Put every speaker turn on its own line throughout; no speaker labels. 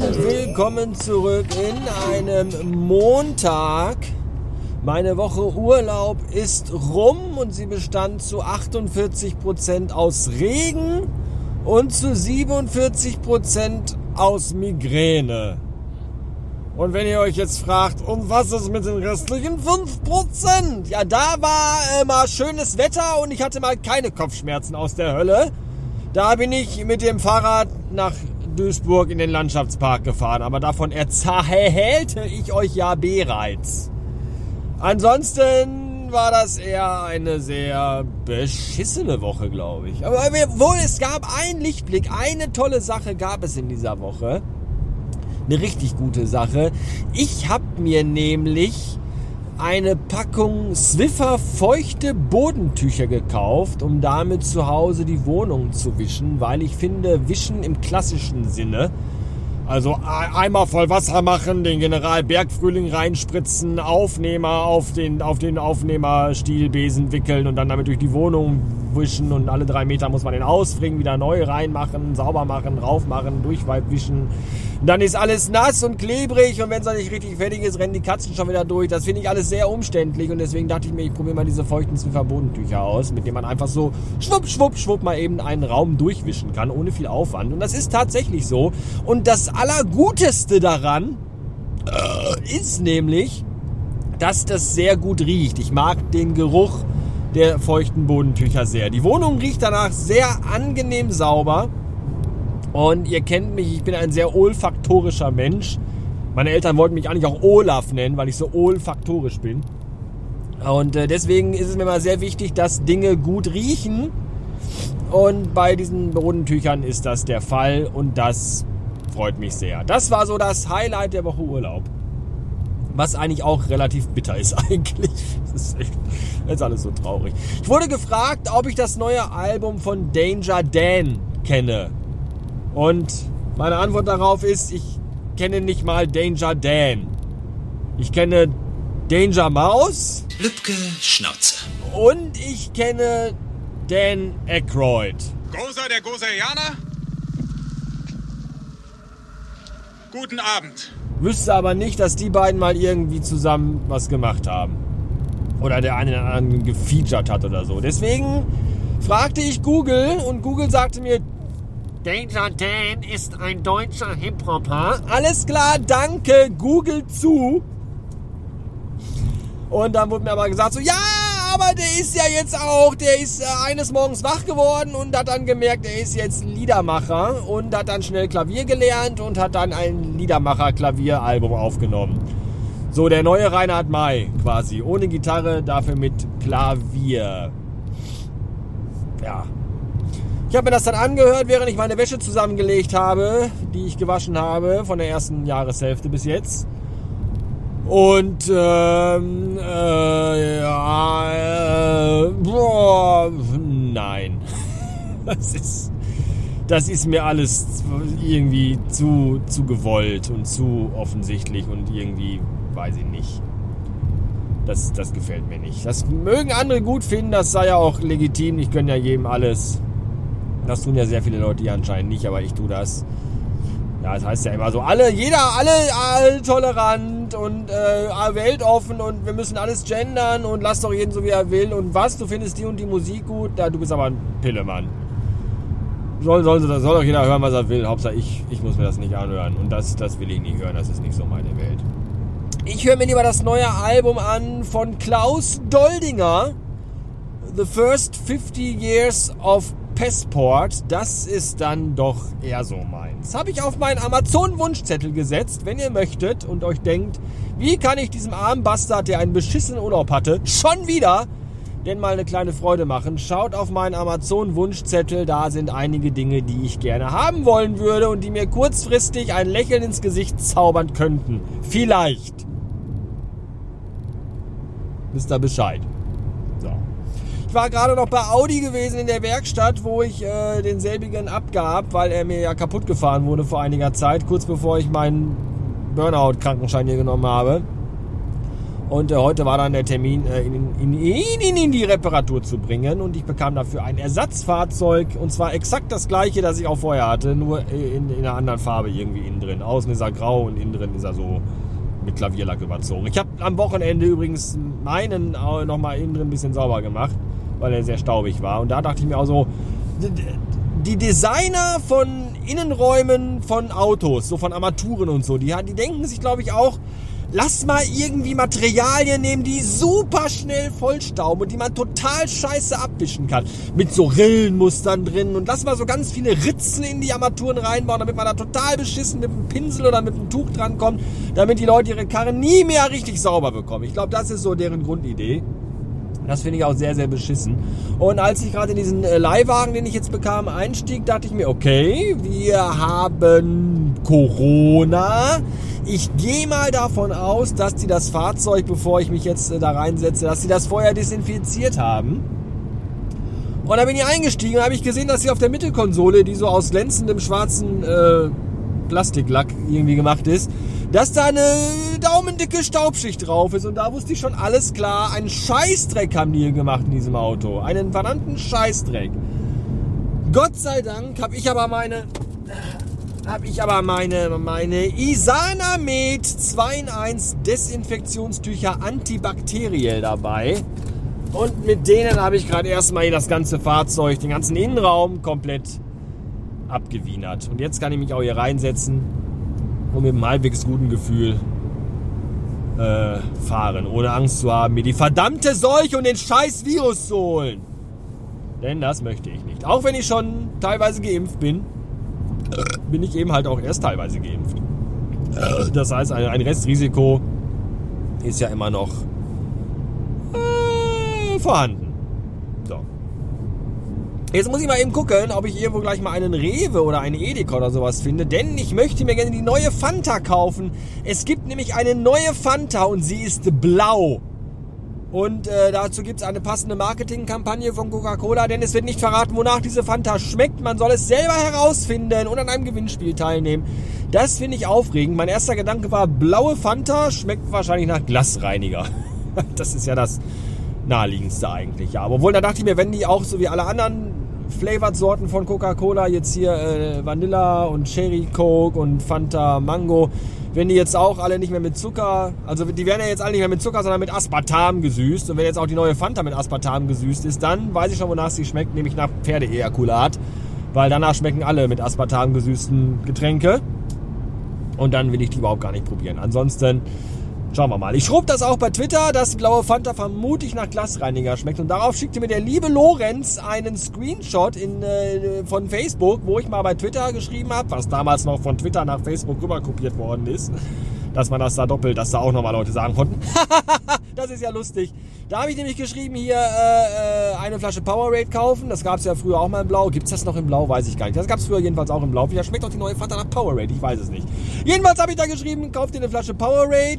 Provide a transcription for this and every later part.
und willkommen zurück in einem Montag. Meine Woche Urlaub ist rum und sie bestand zu 48% aus Regen und zu 47% aus Migräne. Und wenn ihr euch jetzt fragt, und was ist mit den restlichen 5%? Ja, da war äh, mal schönes Wetter und ich hatte mal keine Kopfschmerzen aus der Hölle. Da bin ich mit dem Fahrrad nach Duisburg in den Landschaftspark gefahren, aber davon erzählte ich euch ja bereits. Ansonsten war das eher eine sehr beschissene Woche, glaube ich. Aber wohl, es gab einen Lichtblick, eine tolle Sache gab es in dieser Woche. Eine richtig gute Sache. Ich habe mir nämlich eine Packung Swiffer feuchte Bodentücher gekauft, um damit zu Hause die Wohnung zu wischen, weil ich finde, wischen im klassischen Sinne, also einmal voll Wasser machen, den General Bergfrühling reinspritzen, Aufnehmer auf den, auf den Aufnehmerstielbesen wickeln und dann damit durch die Wohnung wischen und alle drei Meter muss man den ausbringen, wieder neu reinmachen, sauber machen, raufmachen, durchwischen dann ist alles nass und klebrig und wenn es noch nicht richtig fertig ist, rennen die Katzen schon wieder durch. Das finde ich alles sehr umständlich und deswegen dachte ich mir, ich probiere mal diese feuchten Verbodentücher aus, mit denen man einfach so schwupp, schwupp, schwupp mal eben einen Raum durchwischen kann, ohne viel Aufwand. Und das ist tatsächlich so. Und das Allerguteste daran äh, ist nämlich, dass das sehr gut riecht. Ich mag den Geruch der feuchten Bodentücher sehr. Die Wohnung riecht danach sehr angenehm sauber. Und ihr kennt mich, ich bin ein sehr olfaktorischer Mensch. Meine Eltern wollten mich eigentlich auch Olaf nennen, weil ich so olfaktorisch bin. Und äh, deswegen ist es mir mal sehr wichtig, dass Dinge gut riechen. Und bei diesen Bodentüchern ist das der Fall und das freut mich sehr. Das war so das Highlight der Woche Urlaub. Was eigentlich auch relativ bitter ist eigentlich. Das ist echt, das ist alles so traurig. Ich wurde gefragt, ob ich das neue Album von Danger Dan kenne. Und meine Antwort darauf ist, ich kenne nicht mal Danger Dan. Ich kenne Danger Maus.
Lübke Schnauze.
Und ich kenne Dan Aykroyd.
Gozer der Gozerianer? Guten Abend.
Wüsste aber nicht, dass die beiden mal irgendwie zusammen was gemacht haben. Oder der eine den anderen gefeatured hat oder so. Deswegen fragte ich Google und Google sagte mir, Danger Dan ist ein deutscher Hip-Hopper. Alles klar, danke, Google zu. Und dann wurde mir aber gesagt, so, ja, aber der ist ja jetzt auch, der ist äh, eines Morgens wach geworden und hat dann gemerkt, er ist jetzt Liedermacher und hat dann schnell Klavier gelernt und hat dann ein Liedermacher-Klavieralbum aufgenommen. So, der neue Reinhard May quasi. Ohne Gitarre, dafür mit Klavier. Ja, ich habe mir das dann angehört, während ich meine Wäsche zusammengelegt habe, die ich gewaschen habe von der ersten Jahreshälfte bis jetzt. Und ähm, äh, ja, äh, boah, nein. Das ist, das ist mir alles irgendwie zu, zu gewollt und zu offensichtlich und irgendwie, weiß ich nicht. Das, das gefällt mir nicht. Das mögen andere gut finden, das sei ja auch legitim. Ich gönne ja jedem alles. Das tun ja sehr viele Leute hier anscheinend nicht, aber ich tue das. Ja, das heißt ja immer so, alle, jeder, alle, alle tolerant und äh, weltoffen und wir müssen alles gendern und lass doch jeden so wie er will und was, du findest die und die Musik gut, ja, du bist aber ein Pillemann. Soll, soll, soll doch jeder hören, was er will. Hauptsache ich, ich muss mir das nicht anhören. Und das, das will ich nicht hören, das ist nicht so meine Welt. Ich höre mir lieber das neue Album an von Klaus Doldinger. The First 50 Years of Passport, das ist dann doch eher so meins. Habe ich auf meinen Amazon-Wunschzettel gesetzt, wenn ihr möchtet und euch denkt, wie kann ich diesem armen Bastard, der einen beschissenen Urlaub hatte, schon wieder denn mal eine kleine Freude machen. Schaut auf meinen Amazon-Wunschzettel, da sind einige Dinge, die ich gerne haben wollen würde und die mir kurzfristig ein Lächeln ins Gesicht zaubern könnten. Vielleicht. Wisst ihr Bescheid. Ich war gerade noch bei Audi gewesen in der Werkstatt, wo ich äh, denselbigen abgab, weil er mir ja kaputt gefahren wurde vor einiger Zeit, kurz bevor ich meinen Burnout-Krankenschein hier genommen habe. Und äh, heute war dann der Termin, äh, ihn in, in, in, in, die Reparatur zu bringen. Und ich bekam dafür ein Ersatzfahrzeug. Und zwar exakt das gleiche, das ich auch vorher hatte, nur in, in einer anderen Farbe irgendwie innen drin. Außen ist er grau und innen drin ist er so mit Klavierlack überzogen. Ich habe am Wochenende übrigens meinen nochmal innen drin ein bisschen sauber gemacht, weil er sehr staubig war. Und da dachte ich mir auch so, die Designer von Innenräumen von Autos, so von Armaturen und so, die, die denken sich, glaube ich, auch, Lass mal irgendwie Materialien nehmen, die super schnell vollstauben und die man total scheiße abwischen kann. Mit so Rillenmustern drin und lass mal so ganz viele Ritzen in die Armaturen reinbauen, damit man da total beschissen mit einem Pinsel oder mit einem Tuch drankommt, damit die Leute ihre Karre nie mehr richtig sauber bekommen. Ich glaube, das ist so deren Grundidee. Das finde ich auch sehr, sehr beschissen. Und als ich gerade in diesen äh, Leihwagen, den ich jetzt bekam, einstieg, dachte ich mir, okay, wir haben Corona. Ich gehe mal davon aus, dass die das Fahrzeug, bevor ich mich jetzt äh, da reinsetze, dass sie das vorher desinfiziert haben. Und da bin ich eingestiegen und habe ich gesehen, dass sie auf der Mittelkonsole, die so aus glänzendem schwarzen äh, Plastiklack irgendwie gemacht ist, dass da eine daumendicke Staubschicht drauf ist. Und da wusste ich schon alles klar. Einen Scheißdreck haben die hier gemacht in diesem Auto. Einen verdammten Scheißdreck. Gott sei Dank habe ich aber meine habe ich aber meine, meine Isana Med 2 in 1 Desinfektionstücher antibakteriell dabei. Und mit denen habe ich gerade erstmal hier das ganze Fahrzeug, den ganzen Innenraum komplett abgewienert. Und jetzt kann ich mich auch hier reinsetzen und mit einem halbwegs guten Gefühl äh, fahren, ohne Angst zu haben, mir die verdammte Seuche und den scheiß Virus zu holen. Denn das möchte ich nicht. Auch wenn ich schon teilweise geimpft bin bin ich eben halt auch erst teilweise geimpft. Das heißt, ein Restrisiko ist ja immer noch äh, vorhanden. Jetzt muss ich mal eben gucken, ob ich irgendwo gleich mal einen Rewe oder einen Edeka oder sowas finde, denn ich möchte mir gerne die neue Fanta kaufen. Es gibt nämlich eine neue Fanta und sie ist blau. Und äh, dazu gibt es eine passende Marketingkampagne von Coca-Cola, denn es wird nicht verraten, wonach diese Fanta schmeckt. Man soll es selber herausfinden und an einem Gewinnspiel teilnehmen. Das finde ich aufregend. Mein erster Gedanke war, blaue Fanta schmeckt wahrscheinlich nach Glasreiniger. das ist ja das naheliegendste eigentlich. Ja, obwohl, da dachte ich mir, wenn die auch so wie alle anderen Flavored-Sorten von Coca-Cola, jetzt hier äh, Vanilla und Cherry Coke und Fanta Mango, wenn die jetzt auch alle nicht mehr mit Zucker, also die werden ja jetzt alle nicht mehr mit Zucker, sondern mit Aspartam gesüßt. Und wenn jetzt auch die neue Fanta mit Aspartam gesüßt ist, dann weiß ich schon, wonach sie schmeckt, nämlich nach Pferdeejakulat. Weil danach schmecken alle mit Aspartam gesüßten Getränke. Und dann will ich die überhaupt gar nicht probieren. Ansonsten Schauen wir mal. Ich schrob das auch bei Twitter, dass blaue Fanta vermutlich nach Glasreiniger schmeckt. Und darauf schickte mir der liebe Lorenz einen Screenshot in, äh, von Facebook, wo ich mal bei Twitter geschrieben habe, was damals noch von Twitter nach Facebook rüber kopiert worden ist. Dass man das da doppelt, dass da auch nochmal Leute sagen konnten. das ist ja lustig. Da habe ich nämlich geschrieben, hier äh, äh, eine Flasche Powerade kaufen. Das gab es ja früher auch mal in Blau. Gibt es das noch in Blau? Weiß ich gar nicht. Das gab es früher jedenfalls auch in Blau. Vielleicht schmeckt doch die neue Fanta nach Powerade. Ich weiß es nicht. Jedenfalls habe ich da geschrieben, kauft ihr eine Flasche Powerade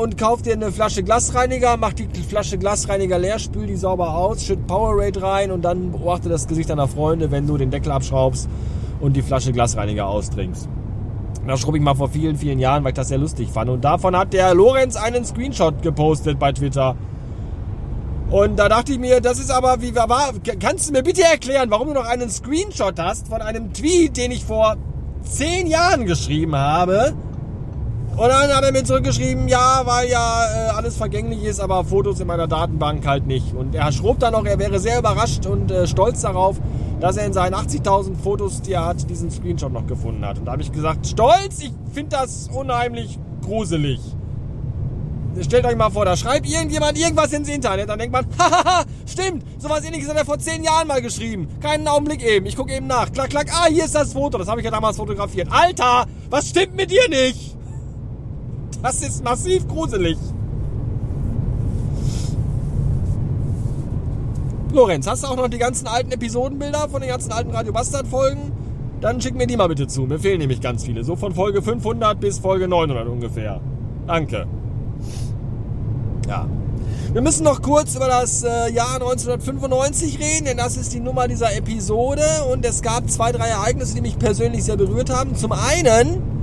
und kauf dir eine Flasche Glasreiniger, mach die Flasche Glasreiniger leer, spül die sauber aus, schütt Powerade rein und dann beobachte das Gesicht deiner Freunde, wenn du den Deckel abschraubst und die Flasche Glasreiniger austrinkst. Das schrob ich mal vor vielen, vielen Jahren, weil ich das sehr lustig fand. Und davon hat der Lorenz einen Screenshot gepostet bei Twitter. Und da dachte ich mir, das ist aber, wie war, kannst du mir bitte erklären, warum du noch einen Screenshot hast von einem Tweet, den ich vor zehn Jahren geschrieben habe? Und dann hat er mir zurückgeschrieben, ja, weil ja äh, alles vergänglich ist, aber Fotos in meiner Datenbank halt nicht. Und er schrob dann noch, er wäre sehr überrascht und äh, stolz darauf, dass er in seinen 80.000 Fotos, die er hat, diesen Screenshot noch gefunden hat. Und da habe ich gesagt, stolz, ich finde das unheimlich gruselig. Stellt euch mal vor, da schreibt irgendjemand irgendwas ins Internet, dann denkt man, hahaha, stimmt, sowas ähnliches hat er vor zehn Jahren mal geschrieben. Keinen Augenblick eben, ich gucke eben nach. Klack, klack, ah, hier ist das Foto, das habe ich ja damals fotografiert. Alter, was stimmt mit dir nicht? Das ist massiv gruselig. Lorenz, hast du auch noch die ganzen alten Episodenbilder von den ganzen alten Radio Bastard Folgen? Dann schick mir die mal bitte zu. Mir fehlen nämlich ganz viele. So von Folge 500 bis Folge 900 ungefähr. Danke. Ja. Wir müssen noch kurz über das äh, Jahr 1995 reden, denn das ist die Nummer dieser Episode und es gab zwei, drei Ereignisse, die mich persönlich sehr berührt haben. Zum einen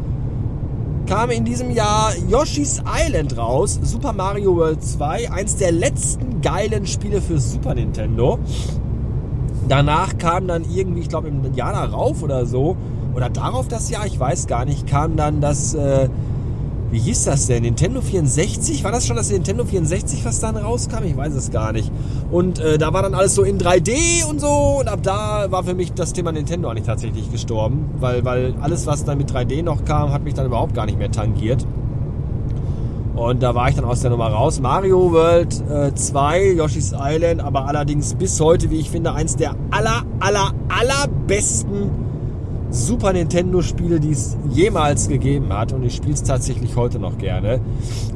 kam in diesem Jahr Yoshi's Island raus, Super Mario World 2, eins der letzten geilen Spiele für Super Nintendo. Danach kam dann irgendwie, ich glaube im Jahr darauf oder so, oder darauf das Jahr, ich weiß gar nicht, kam dann das, äh, wie hieß das denn? Nintendo 64? War das schon das Nintendo 64, was dann rauskam? Ich weiß es gar nicht. Und äh, da war dann alles so in 3D und so. Und ab da war für mich das Thema Nintendo eigentlich tatsächlich gestorben. Weil, weil alles, was dann mit 3D noch kam, hat mich dann überhaupt gar nicht mehr tangiert. Und da war ich dann aus der Nummer raus. Mario World äh, 2, Yoshi's Island, aber allerdings bis heute, wie ich finde, eins der aller, aller, allerbesten Super Nintendo-Spiele, die es jemals gegeben hat. Und ich spiele es tatsächlich heute noch gerne.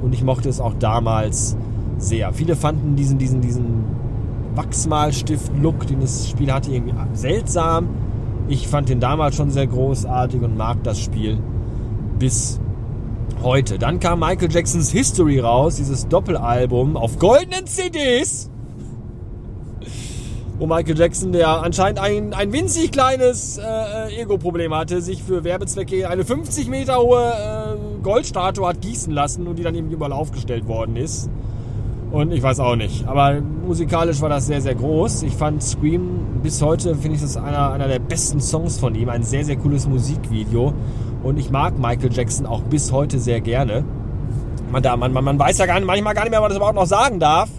Und ich mochte es auch damals sehr. Viele fanden diesen, diesen, diesen Wachsmalstift-Look, den das Spiel hatte, irgendwie seltsam. Ich fand den damals schon sehr großartig und mag das Spiel bis heute. Dann kam Michael Jacksons History raus, dieses Doppelalbum auf goldenen CDs wo Michael Jackson, der anscheinend ein, ein winzig kleines äh, Ego-Problem hatte, sich für Werbezwecke eine 50 Meter hohe äh, Goldstatue hat gießen lassen und die dann eben überall aufgestellt worden ist. Und ich weiß auch nicht. Aber musikalisch war das sehr, sehr groß. Ich fand Scream bis heute, finde ich das einer, einer der besten Songs von ihm. Ein sehr, sehr cooles Musikvideo. Und ich mag Michael Jackson auch bis heute sehr gerne. Man, da, man, man, man weiß ja gar nicht, manchmal gar nicht mehr, was man das überhaupt noch sagen darf.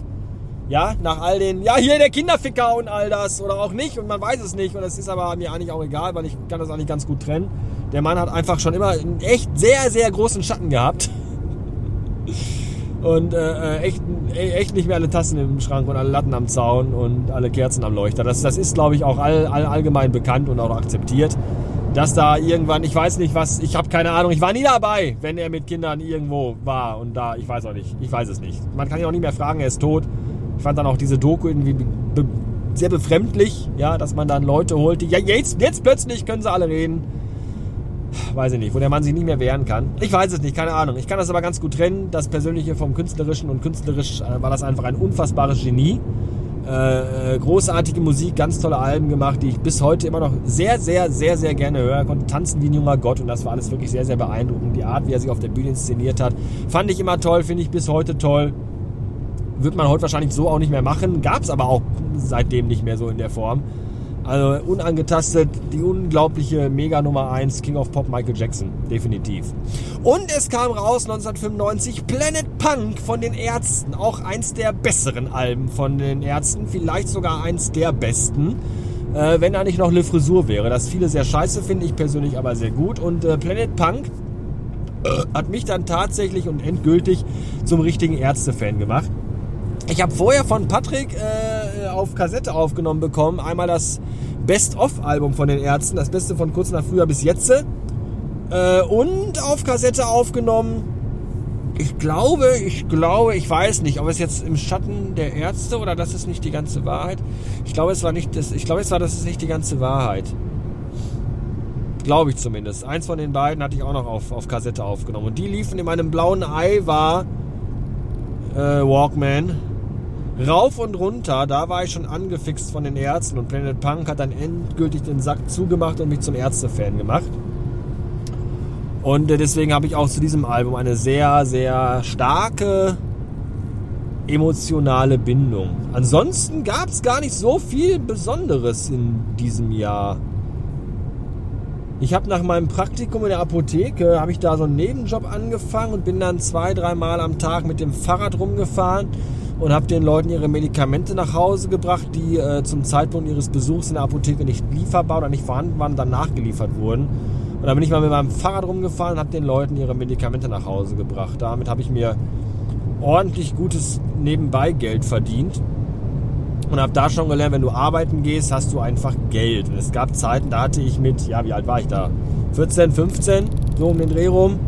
Ja, nach all den, ja, hier der Kinderficker und all das oder auch nicht und man weiß es nicht und es ist aber mir eigentlich auch egal, weil ich kann das eigentlich ganz gut trennen. Der Mann hat einfach schon immer einen echt sehr, sehr großen Schatten gehabt. Und äh, echt, echt nicht mehr alle Tassen im Schrank und alle Latten am Zaun und alle Kerzen am Leuchter. Das, das ist, glaube ich, auch all, all, allgemein bekannt und auch akzeptiert, dass da irgendwann, ich weiß nicht was, ich habe keine Ahnung, ich war nie dabei, wenn er mit Kindern irgendwo war und da, ich weiß auch nicht, ich weiß es nicht. Man kann ihn auch nicht mehr fragen, er ist tot. Ich fand dann auch diese Doku irgendwie be sehr befremdlich, ja, dass man dann Leute holt, die, ja, jetzt, jetzt plötzlich können sie alle reden. Weiß ich nicht, wo der Mann sich nicht mehr wehren kann. Ich weiß es nicht, keine Ahnung. Ich kann das aber ganz gut trennen, das Persönliche vom Künstlerischen und künstlerisch äh, war das einfach ein unfassbares Genie. Äh, äh, großartige Musik, ganz tolle Alben gemacht, die ich bis heute immer noch sehr, sehr, sehr, sehr gerne höre. Konnte tanzen wie ein junger Gott und das war alles wirklich sehr, sehr beeindruckend. Die Art, wie er sich auf der Bühne inszeniert hat, fand ich immer toll, finde ich bis heute toll. Wird man heute wahrscheinlich so auch nicht mehr machen. Gab es aber auch seitdem nicht mehr so in der Form. Also unangetastet die unglaubliche Mega Nummer 1 King of Pop Michael Jackson. Definitiv. Und es kam raus 1995 Planet Punk von den Ärzten. Auch eins der besseren Alben von den Ärzten. Vielleicht sogar eins der besten. Äh, wenn da nicht noch eine Frisur wäre. Das viele sehr scheiße, finde ich persönlich aber sehr gut. Und äh, Planet Punk äh, hat mich dann tatsächlich und endgültig zum richtigen Ärzte-Fan gemacht. Ich habe vorher von Patrick äh, auf Kassette aufgenommen bekommen. Einmal das Best-of-Album von den Ärzten, das Beste von kurz nach früher bis jetzt. Äh, und auf Kassette aufgenommen. Ich glaube, ich glaube, ich weiß nicht, ob es jetzt im Schatten der Ärzte oder das ist nicht die ganze Wahrheit. Ich glaube, es war nicht das. Ich glaube, es war das ist nicht die ganze Wahrheit. Glaube ich zumindest. Eins von den beiden hatte ich auch noch auf, auf Kassette aufgenommen. Und die liefen in meinem blauen Ei war äh, Walkman rauf und runter. Da war ich schon angefixt von den Ärzten und Planet Punk hat dann endgültig den Sack zugemacht und mich zum Ärzte-Fan gemacht. Und äh, deswegen habe ich auch zu diesem Album eine sehr, sehr starke emotionale Bindung. Ansonsten gab es gar nicht so viel Besonderes in diesem Jahr. Ich habe nach meinem Praktikum in der Apotheke, habe ich da so einen Nebenjob angefangen und bin dann zwei, dreimal am Tag mit dem Fahrrad rumgefahren und habe den Leuten ihre Medikamente nach Hause gebracht, die äh, zum Zeitpunkt ihres Besuchs in der Apotheke nicht lieferbar oder nicht vorhanden waren, dann nachgeliefert wurden. Und dann bin ich mal mit meinem Fahrrad rumgefahren und habe den Leuten ihre Medikamente nach Hause gebracht. Damit habe ich mir ordentlich gutes Nebenbei-Geld verdient und habe da schon gelernt, wenn du arbeiten gehst, hast du einfach Geld. Und es gab Zeiten, da hatte ich mit, ja, wie alt war ich da? 14, 15, so um den Dreh rum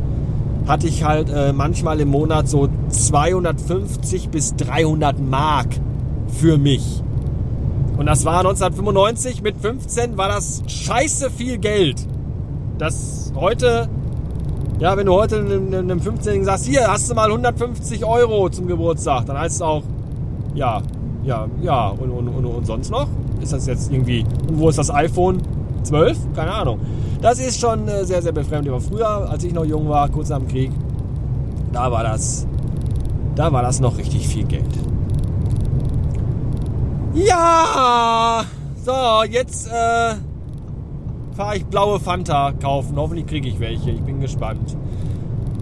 hatte ich halt äh, manchmal im Monat so 250 bis 300 Mark für mich. Und das war 1995, mit 15 war das scheiße viel Geld. Das heute, ja, wenn du heute einem 15-Jährigen sagst, hier hast du mal 150 Euro zum Geburtstag, dann heißt es auch, ja, ja, ja, und, und, und, und sonst noch? Ist das jetzt irgendwie, und wo ist das iPhone 12? Keine Ahnung. Das ist schon äh, sehr, sehr befremdlich. Aber früher, als ich noch jung war, kurz nach dem Krieg, da war das, da war das noch richtig viel Geld. Ja, so, jetzt äh, fahre ich blaue Fanta kaufen. Hoffentlich kriege ich welche. Ich bin gespannt.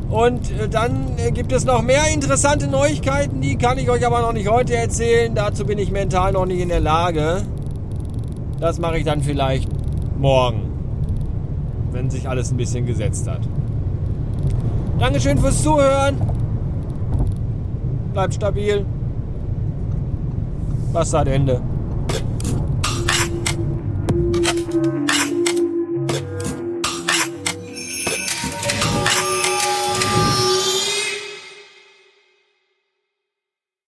Und äh, dann äh, gibt es noch mehr interessante Neuigkeiten, die kann ich euch aber noch nicht heute erzählen. Dazu bin ich mental noch nicht in der Lage. Das mache ich dann vielleicht morgen, wenn sich alles ein bisschen gesetzt hat. Dankeschön fürs Zuhören. Bleibt stabil. Bastard Ende.